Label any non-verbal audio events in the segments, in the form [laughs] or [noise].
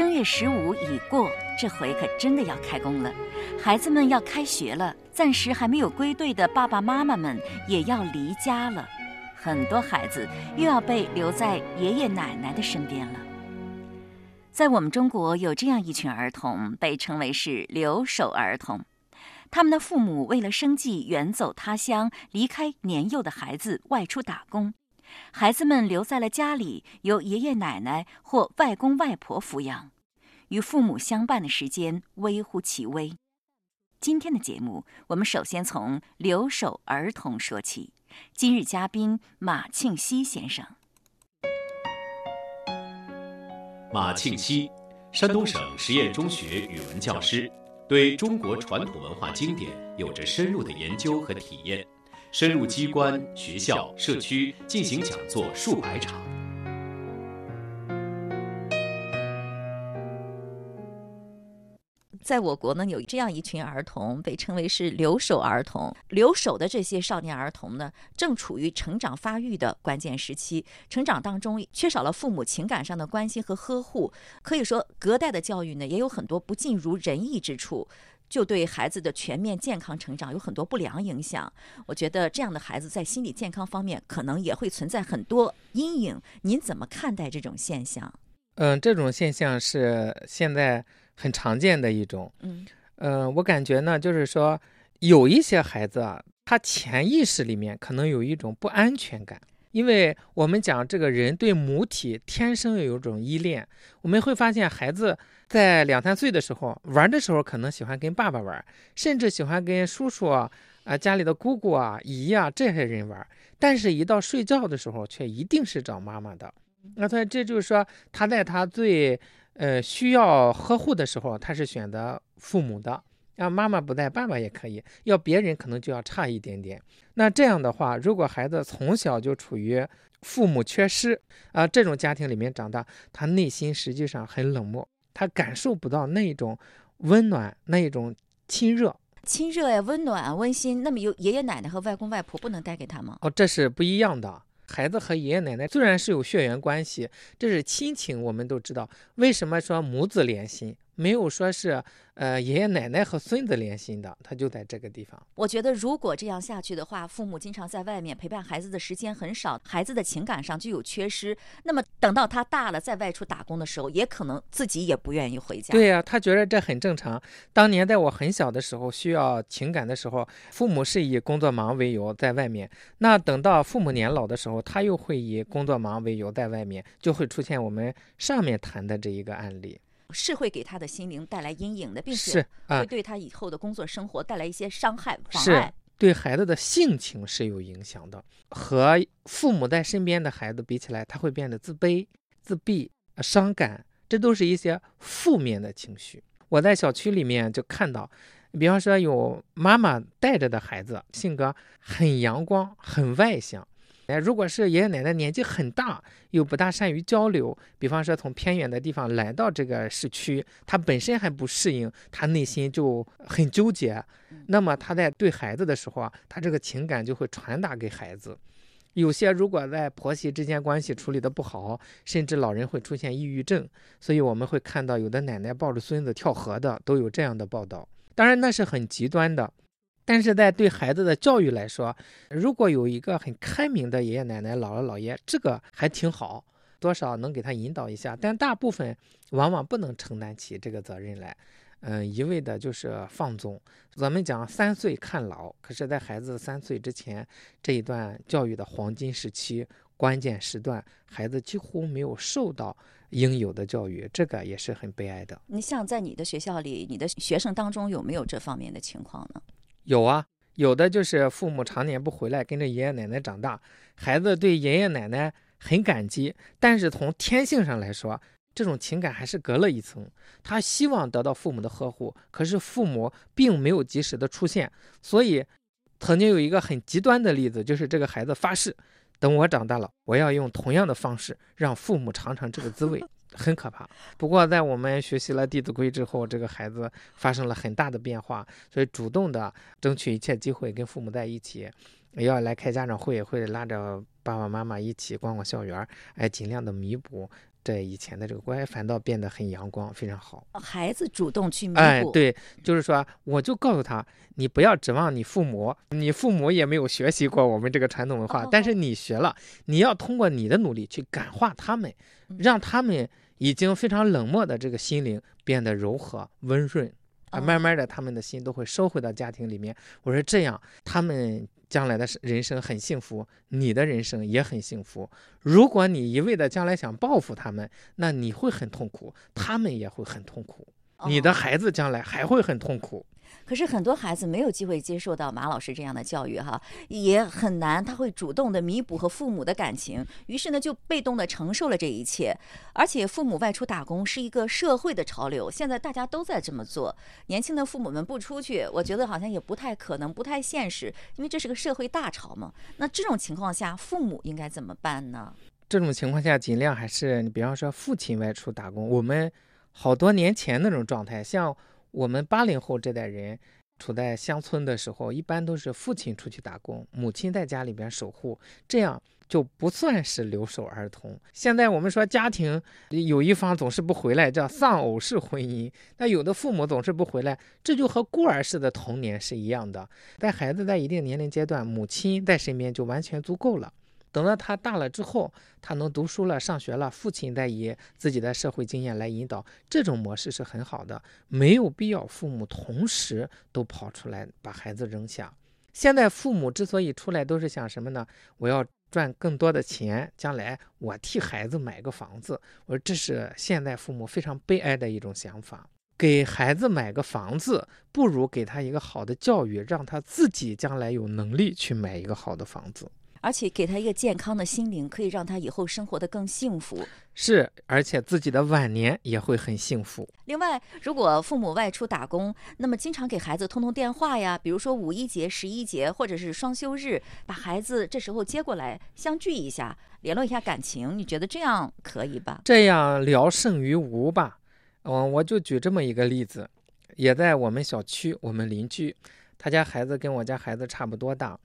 正月十五已过，这回可真的要开工了，孩子们要开学了，暂时还没有归队的爸爸妈妈们也要离家了，很多孩子又要被留在爷爷奶奶的身边了。在我们中国，有这样一群儿童，被称为是留守儿童。他们的父母为了生计远走他乡，离开年幼的孩子外出打工，孩子们留在了家里，由爷爷奶奶或外公外婆抚养，与父母相伴的时间微乎其微。今天的节目，我们首先从留守儿童说起。今日嘉宾马庆西先生。马庆西，山东省实验中学语文教师。对中国传统文化经典有着深入的研究和体验，深入机关、学校、社区进行讲座数百场。在我国呢，有这样一群儿童，被称为是留守儿童。留守的这些少年儿童呢，正处于成长发育的关键时期，成长当中缺少了父母情感上的关心和呵护，可以说隔代的教育呢，也有很多不尽如人意之处，就对孩子的全面健康成长有很多不良影响。我觉得这样的孩子在心理健康方面可能也会存在很多阴影。您怎么看待这种现象？嗯，这种现象是现在。很常见的一种，嗯，呃，我感觉呢，就是说有一些孩子啊，他潜意识里面可能有一种不安全感，因为我们讲这个人对母体天生有一种依恋，我们会发现孩子在两三岁的时候玩的时候，可能喜欢跟爸爸玩，甚至喜欢跟叔叔啊、家里的姑姑啊、姨啊这些人玩，但是一到睡觉的时候，却一定是找妈妈的。那他这就是说他在他最。呃，需要呵护的时候，他是选择父母的。让妈妈不在，爸爸也可以。要别人可能就要差一点点。那这样的话，如果孩子从小就处于父母缺失啊这种家庭里面长大，他内心实际上很冷漠，他感受不到那种温暖，那一种亲热、亲热呀，温暖、温馨。那么有爷爷奶奶和外公外婆不能带给他吗？哦，这是不一样的。孩子和爷爷奶奶虽然是有血缘关系，这是亲情，我们都知道。为什么说母子连心？没有说是，呃，爷爷奶奶和孙子连心的，他就在这个地方。我觉得，如果这样下去的话，父母经常在外面陪伴孩子的时间很少，孩子的情感上就有缺失。那么，等到他大了再外出打工的时候，也可能自己也不愿意回家。对呀，他觉得这很正常。当年在我很小的时候，需要情感的时候，父母是以工作忙为由在外面。那等到父母年老的时候，他又会以工作忙为由在外面，就会出现我们上面谈的这一个案例。是会给他的心灵带来阴影的，并且会对他以后的工作生活带来一些伤害妨碍。对孩子的性情是有影响的。和父母在身边的孩子比起来，他会变得自卑、自闭、伤感，这都是一些负面的情绪。我在小区里面就看到，比方说有妈妈带着的孩子，性格很阳光、很外向。哎，如果是爷爷奶奶年纪很大，又不大善于交流，比方说从偏远的地方来到这个市区，他本身还不适应，他内心就很纠结。那么他在对孩子的时候啊，他这个情感就会传达给孩子。有些如果在婆媳之间关系处理的不好，甚至老人会出现抑郁症。所以我们会看到有的奶奶抱着孙子跳河的，都有这样的报道。当然那是很极端的。但是在对孩子的教育来说，如果有一个很开明的爷爷奶奶、姥姥姥爷，这个还挺好，多少能给他引导一下。但大部分往往不能承担起这个责任来，嗯，一味的就是放纵。咱们讲三岁看老，可是在孩子三岁之前这一段教育的黄金时期、关键时段，孩子几乎没有受到应有的教育，这个也是很悲哀的。你像在你的学校里，你的学生当中有没有这方面的情况呢？有啊，有的就是父母常年不回来，跟着爷爷奶奶长大，孩子对爷爷奶奶很感激，但是从天性上来说，这种情感还是隔了一层。他希望得到父母的呵护，可是父母并没有及时的出现，所以曾经有一个很极端的例子，就是这个孩子发誓，等我长大了，我要用同样的方式让父母尝尝这个滋味。很可怕。不过，在我们学习了《弟子规》之后，这个孩子发生了很大的变化，所以主动的争取一切机会跟父母在一起，要来开家长会，会拉着爸爸妈妈一起逛逛校园，哎，尽量的弥补这以前的这个关系，反倒变得很阳光，非常好。孩子主动去弥哎，补，对，就是说，我就告诉他，你不要指望你父母，你父母也没有学习过我们这个传统文化，哦但是你学了，你要通过你的努力去感化他们，嗯让他们已经非常冷漠的这个心灵变得柔和温润啊，哦慢慢的他们的心都会收回到家庭里面。我说这样，他们将来的人生很幸福，你的人生也很幸福。如果你一味的将来想报复他们，那你会很痛苦，他们也会很痛苦。你的哦孩子将来还会很痛苦。可是很多孩子没有机会接受到马老师这样的教育哈，也很难，他会主动的弥补和父母的感情，于是呢就被动的承受了这一切。而且父母外出打工是一个社会的潮流，现在大家都在这么做。年轻的父母们不出去，我觉得好像也不太可能，不太现实，因为这是个社会大潮嘛。那这种情况下，父母应该怎么办呢？这种情况下，尽量还是你比方说父亲外出打工。我们好多年前那种状态，像我们八零后这代人处在乡村的时候，一般都是父亲出去打工，母亲在家里边守护，这样就不算是留守儿童。现在我们说家庭有一方总是不回来，叫丧偶式婚姻。那有的父母总是不回来，这就和孤儿式的童年是一样的。在孩子在一定年龄阶段，母亲在身边就完全足够了。等到他大了之后，他能读书了、上学了，父亲再以自己的社会经验来引导，这种模式是很好的，没有必要父母同时都跑出来把孩子扔下。现在父母之所以出来，都是想什么呢？我要赚更多的钱，将来我替孩子买个房子。我说这是现在父母非常悲哀的一种想法。给孩子买个房子，不如给他一个好的教育，让他自己将来有能力去买一个好的房子。而且给他一个健康的心灵，可以让他以后生活得更幸福。是，而且自己的晚年也会很幸福。另外，如果父母外出打工，那么经常给孩子通通电话呀，比如说五一节、十一节，或者是双休日，把孩子这时候接过来相聚一下，联络一下感情，你觉得这样可以吧？这样聊胜于无吧。嗯，我就举这么一个例子，也在我们小区，我们邻居，他家孩子跟我家孩子差不多大。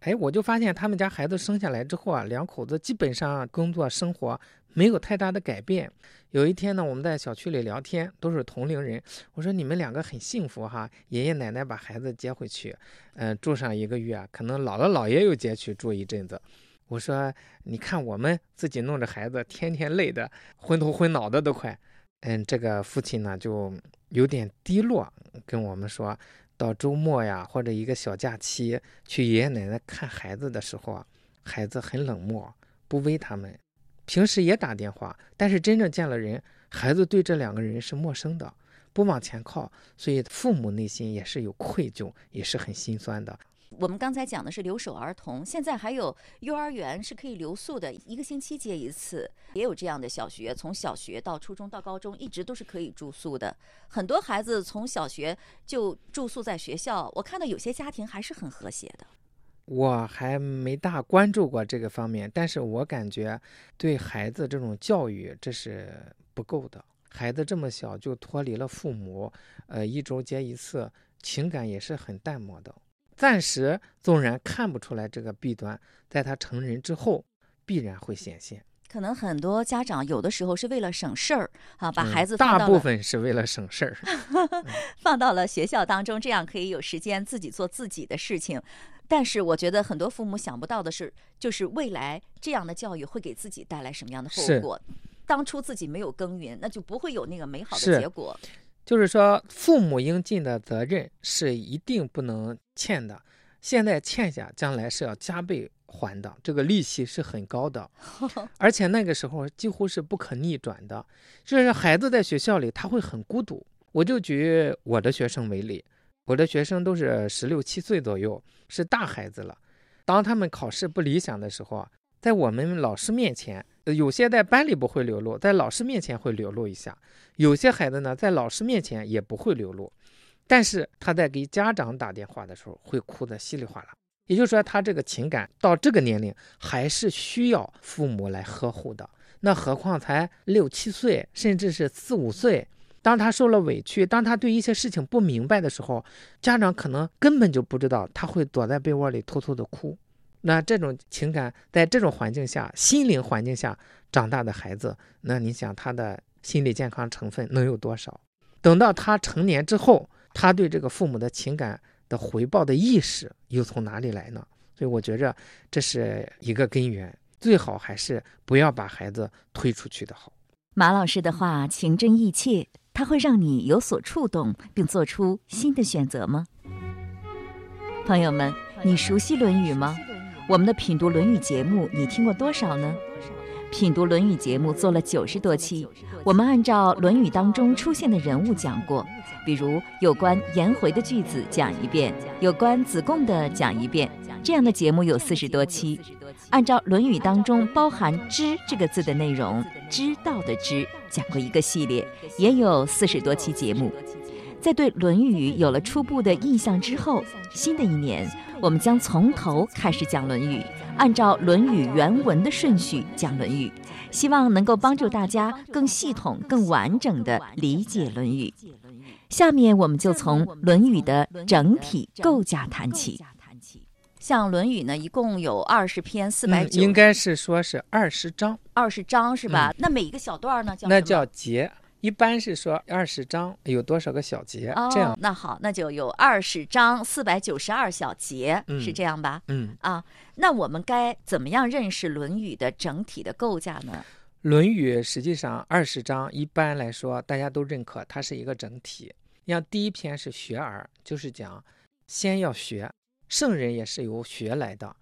哎，我就发现他们家孩子生下来之后啊，两口子基本上工作生活没有太大的改变。有一天呢，我们在小区里聊天，都是同龄人。我说你们两个很幸福哈，爷爷奶奶把孩子接回去，嗯、住上一个月，可能姥姥姥爷又接去住一阵子。我说你看我们自己弄着孩子，天天累得昏头昏脑的都快。嗯，这个父亲呢就有点低落，跟我们说。到周末呀，或者一个小假期去爷爷奶奶看孩子的时候啊，孩子很冷漠，不喂他们。平时也打电话，但是真正见了人，孩子对这两个人是陌生的，不往前靠，所以父母内心也是有愧疚，也是很心酸的。我们刚才讲的是留守儿童，现在还有幼儿园是可以留宿的，一个星期接一次，也有这样的小学，从小学到初中到高中，一直都是可以住宿的。很多孩子从小学就住宿在学校，我看到有些家庭还是很和谐的。我还没大关注过这个方面，但是我感觉对孩子这种教育这是不够的。孩子这么小就脱离了父母，呃，一周接一次，情感也是很淡漠的。暂时纵然看不出来这个弊端，在他成人之后必然会显现。可能很多家长有的时候是为了省事儿啊，把嗯孩子大部分是为了省事儿。[laughs] [laughs] 放到了学校当中，这样可以有时间自己做自己的事情。但是我觉得很多父母想不到的是，就是未来这样的教育会给自己带来什么样的后是果。当初自己没有耕耘，那就不会有那个美好的结果。就是说，父母应尽的责任是一定不能欠的，现在欠下，将来是要加倍还的，这个利息是很高的，[laughs] 而且那个时候几乎是不可逆转的。就是孩子在学校里他会很孤独。我就举我的学生为例，我的学生都是十六七岁左右，是大孩子了。当他们考试不理想的时候啊，在我们老师面前，呃有些在班里不会流露，在老师面前会流露一下。有些孩子呢，在老师面前也不会流露，但是他在给家长打电话的时候会哭得稀里哗啦。也就是说，他这个情感到这个年龄还是需要父母来呵护的。那何况才六七岁，甚至是四五岁，当他受了委屈，当他对一些事情不明白的时候，家长可能根本就不知道，他会躲在被窝里偷偷的哭。那这种情感在这种环境下，心灵环境下长大的孩子，那你想他的心理健康成分能有多少？等到他成年之后，他对这个父母的情感的回报的意识又从哪里来呢？所以我觉着这是一个根源，最好还是不要把孩子推出去的好。马老师的话情真意切，他会让你有所触动，并做出新的选择吗？朋友们，你熟悉《论语》吗？我们的品读《论语》节目，你听过多少呢？品读《论语》节目做了九十多期，我们按照《论语》当中出现的人物讲过，比如有关颜回的句子讲一遍，有关子贡的讲一遍，这样的节目有四十多期。按照《论语》当中包含“知”这个字的内容，知道的“知”讲过一个系列，也有四十多期节目。在对《论语》有了初步的印象之后，新的一年我们将从头开始讲《论语》，按照《论语》原文的顺序讲《论语》，希望能够帮助大家更系统、更完整地理解《论语》。下面我们就从《论语》的整体构架谈起。像《论语》呢，一共有二十篇，四百九，应该是说是二十章，二十章是吧？那每一个小段呢，叫那叫节。一般是说二十章有多少个小节？这样，那好，那就有二十章四百九十二小节，是这样吧？嗯啊，那我们该怎么样认识《论语》的整体的构架呢？《论语》实际上二十章一般来说大家都认可它是一个整体。像第一篇是学而，就是讲先要学，圣人也是由学来的。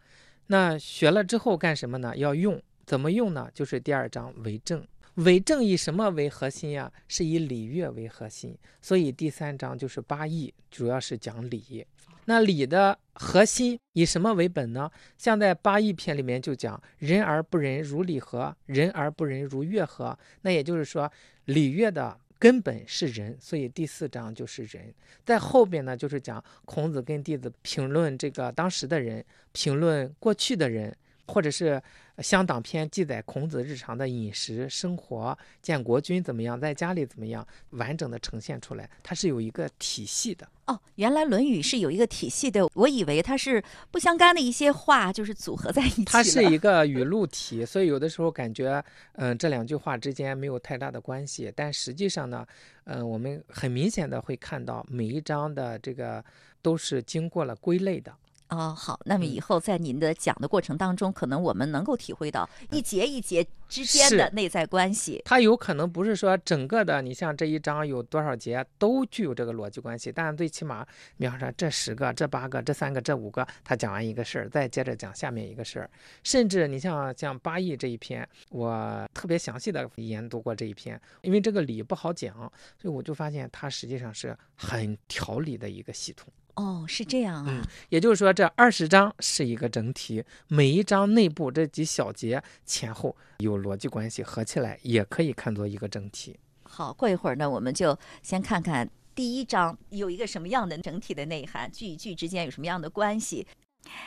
那学了之后干什么呢？要用，怎么用呢？就是第二章为政。为政以什么为核心呀？是以礼乐为核心，所以第三章就是八义，主要是讲礼。那礼的核心以什么为本呢？像在八义篇里面就讲人而不仁，如礼何？人而不仁，如乐何？那也就是说，礼乐的根本是人，所以第四章就是人。在后边呢，就是讲孔子跟弟子评论这个当时的人，评论过去的人。或者是乡党篇记载孔子日常的饮食生活，见国君怎么样，在家里怎么样，完整的呈现出来，它是有一个体系的。哦，原来《论语》是有一个体系的，我以为它是不相干的一些话，就是组合在一起。它是一个语录体，所以有的时候感觉，嗯，这两句话之间没有太大的关系，但实际上呢，嗯，我们很明显的会看到每一章的这个都是经过了归类的。哦，好，那么以后在您的讲的过程当中，可能我们能够体会到一节一节之间的内在关系。它有可能不是说整个的，你像这一章有多少节都具有这个逻辑关系，但最起码，比方说这十个、这八个、这三个、这五个，他讲完一个事儿，再接着讲下面一个事儿。甚至你像像八义这一篇，我特别详细的研读过这一篇，因为这个理不好讲，所以我就发现它实际上是很条理的一个系统。哦，是这样啊。也就是说，这二十章是一个整体，每一章内部这几小节前后有逻辑关系，合起来也可以看作一个整体。好，过一会儿呢，我们就先看看第一章有一个什么样的整体的内涵，句与句之间有什么样的关系。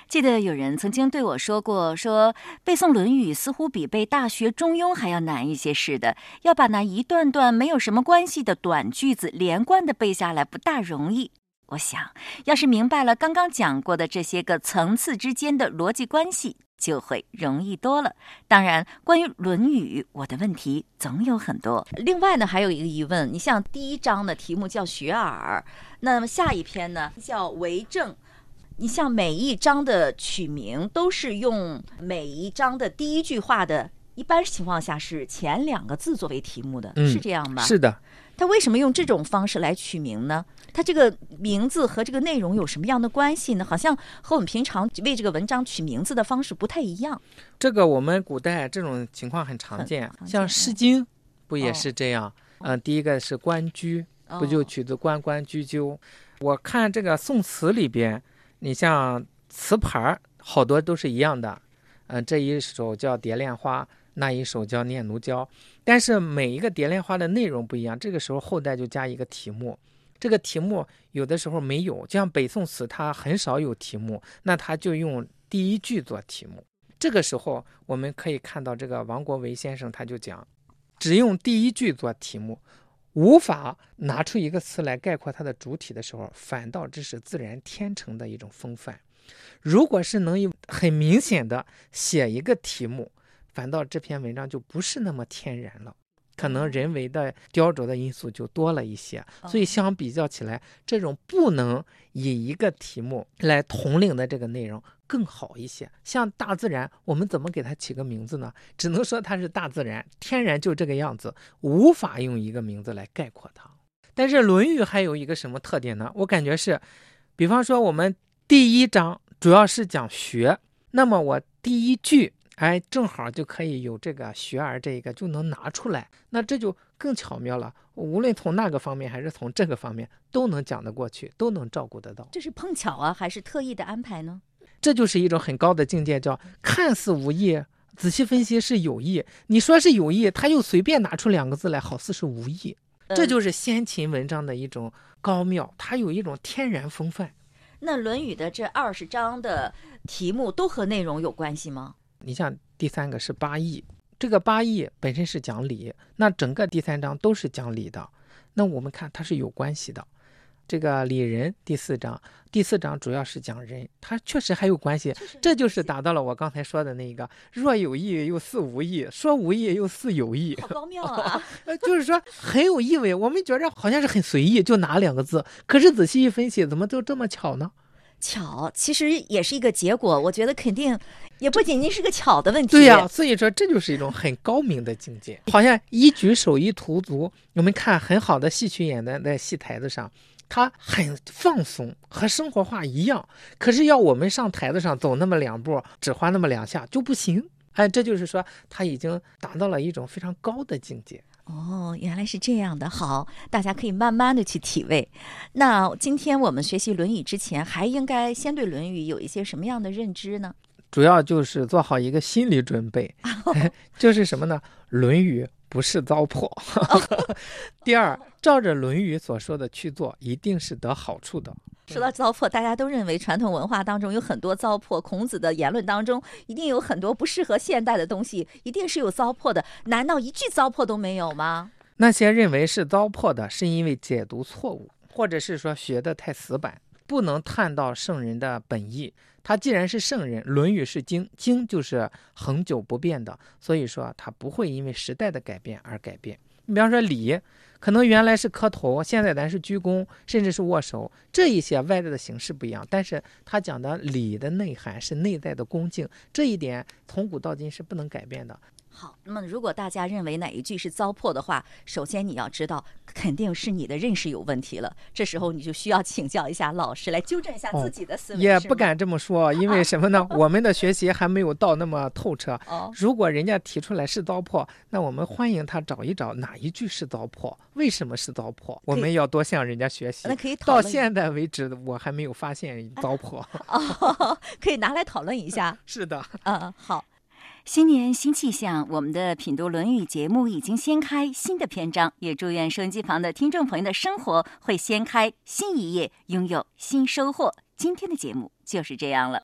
记得有人曾经对我说过，说背诵《论语》似乎比背《大学》《中庸》还要难一些似的，要把那一段段没有什么关系的短句子连贯的背下来，不大容易。我想要是明白了刚刚讲过的这些个层次之间的逻辑关系，就会容易多了。当然，关于《论语》，我的问题总有很多。另外呢，还有一个疑问，你像第一章的题目叫“学而”，那么下一篇呢叫“为政”。你像每一章的取名都是用每一章的第一句话的，一般情况下是前两个字作为题目的，是这样吧？是的。他为什么用这种方式来取名呢？他这个名字和这个内容有什么样的关系呢？好像和我们平常为这个文章取名字的方式不太一样。这个我们古代这种情况很常见，像《诗经》不也是这样？嗯，第一个是《关雎》，不就取自“关关雎鸠”？我看这个宋词里边，你像词牌儿好多都是一样的。嗯，这一首叫《蝶恋花》。那一首叫《念奴娇》，但是每一个蝶恋花的内容不一样。这个时候后代就加一个题目，这个题目有的时候没有，就像北宋词，它很少有题目，那他就用第一句做题目。这个时候我们可以看到，这个王国维先生他就讲，只用第一句做题目，无法拿出一个词来概括它的主体的时候，反倒这是自然天成的一种风范。如果是能有很明显的写一个题目，反倒这篇文章就不是那么天然了。可能人为的雕琢的因素就多了一些，所以相比较起来，这种不能以一个题目来统领的这个内容更好一些。像大自然，我们怎么给它起个名字呢？只能说它是大自然，天然就这个样子，无法用一个名字来概括它。但是《论语》还有一个什么特点呢？我感觉是，比方说我们第一章主要是讲学，那么我第一句。哎，正好就可以有这个学而这一个就能拿出来，那这就更巧妙了。无论从那个方面还是从这个方面，都能讲得过去，都能照顾得到。这是碰巧啊，还是特意的安排呢？这就是一种很高的境界，叫看似无意，仔细分析是有意。你说是有意，他又随便拿出两个字来，好似是无意。这就是先秦文章的一种高妙，它有一种天然风范。那《论语》的这二十章的题目都和内容有关系吗？你像第三个是八义，这个八义本身是讲理，那整个第三章都是讲理的。那我们看它是有关系的。这个理人第四章，第四章主要是讲人，它确实还有关系。这就是达到了我刚才说的那个若有意又似无意，说无意又似有意，好高妙啊！[laughs] 就是说很有意味。我们觉着好像是很随意，就拿两个字，可是仔细一分析，怎么就这么巧呢？巧，其实也是一个结果。我觉得肯定也不仅仅是个巧的问题。对呀，所以说这就是一种很高明的境界。好像一举手一投足，我们看很好的戏曲演员在戏台子上，他很放松，和生活化一样。可是要我们上台子上走那么两步，只花那么两下就不行。哎，这就是说他已经达到了一种非常高的境界。哦，原来是这样的。好，大家可以慢慢的去体味。那今天我们学习《论语》之前，还应该先对《论语》有一些什么样的认知呢？主要就是做好一个心理准备，[laughs] 就是什么呢？《论语》不是糟粕。[laughs] 第二，照着《论语》所说的去做，一定是得好处的。说到糟粕，大家都认为传统文化当中有很多糟粕。孔子的言论当中一定有很多不适合现代的东西，一定是有糟粕的。难道一句糟粕都没有吗？那些认为是糟粕的，是因为解读错误，或者是说学的太死板，不能探到圣人的本意。他既然是圣人，《论语》是经，经就是恒久不变的，所以说他不会因为时代的改变而改变。你比方说礼。可能原来是磕头，现在咱是鞠躬，甚至是握手，这一些外在的形式不一样，但是他讲的礼的内涵是内在的恭敬，这一点从古到今是不能改变的。好，那么如果大家认为哪一句是糟粕的话，首先你要知道，肯定是你的认识有问题了。这时候你就需要请教一下老师，来纠正一下自己的思维。也不敢这么说，因为什么呢？我们的学习还没有到那么透彻。哦，如果人家提出来是糟粕，那我们欢迎他找一找哪一句是糟粕，为什么是糟粕？我们要多向人家学习。那可以到现在为止，我还没有发现糟粕。[laughs] 哦，可以拿来讨论一下。[laughs] 是的。嗯，好。新年新气象，我们的品读《论语》节目已经掀开新的篇章，也祝愿收音机旁的听众朋友的生活会掀开新一页，拥有新收获。今天的节目就是这样了。